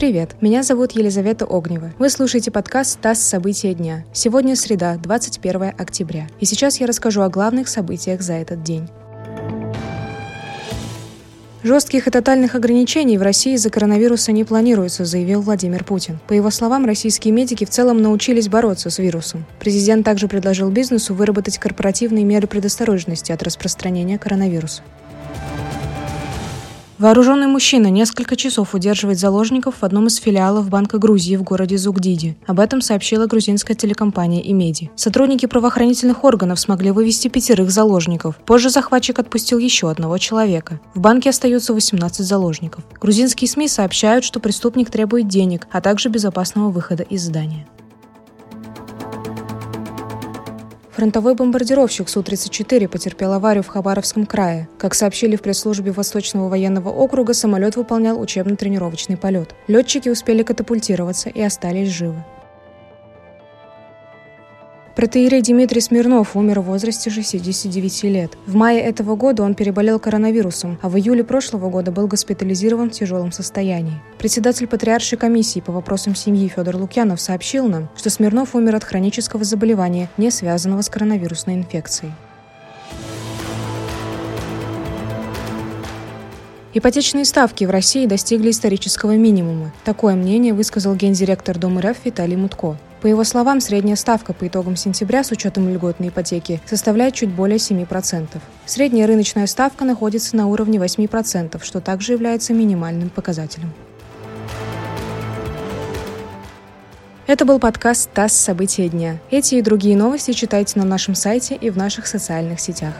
Привет, меня зовут Елизавета Огнева. Вы слушаете подкаст «ТАСС. События дня». Сегодня среда, 21 октября. И сейчас я расскажу о главных событиях за этот день. Жестких и тотальных ограничений в России из-за коронавируса не планируется, заявил Владимир Путин. По его словам, российские медики в целом научились бороться с вирусом. Президент также предложил бизнесу выработать корпоративные меры предосторожности от распространения коронавируса. Вооруженный мужчина несколько часов удерживает заложников в одном из филиалов Банка Грузии в городе Зугдиди. Об этом сообщила грузинская телекомпания «Имеди». Сотрудники правоохранительных органов смогли вывести пятерых заложников. Позже захватчик отпустил еще одного человека. В банке остаются 18 заложников. Грузинские СМИ сообщают, что преступник требует денег, а также безопасного выхода из здания. Фронтовой бомбардировщик Су-34 потерпел аварию в Хабаровском крае. Как сообщили в пресс-службе Восточного военного округа, самолет выполнял учебно-тренировочный полет. Летчики успели катапультироваться и остались живы. Протеерей Дмитрий Смирнов умер в возрасте 69 лет. В мае этого года он переболел коронавирусом, а в июле прошлого года был госпитализирован в тяжелом состоянии. Председатель Патриаршей комиссии по вопросам семьи Федор Лукьянов сообщил нам, что Смирнов умер от хронического заболевания, не связанного с коронавирусной инфекцией. Ипотечные ставки в России достигли исторического минимума. Такое мнение высказал гендиректор Дома РФ Виталий Мутко. По его словам, средняя ставка по итогам сентября с учетом льготной ипотеки составляет чуть более 7%. Средняя рыночная ставка находится на уровне 8%, что также является минимальным показателем. Это был подкаст «ТАСС. События дня». Эти и другие новости читайте на нашем сайте и в наших социальных сетях.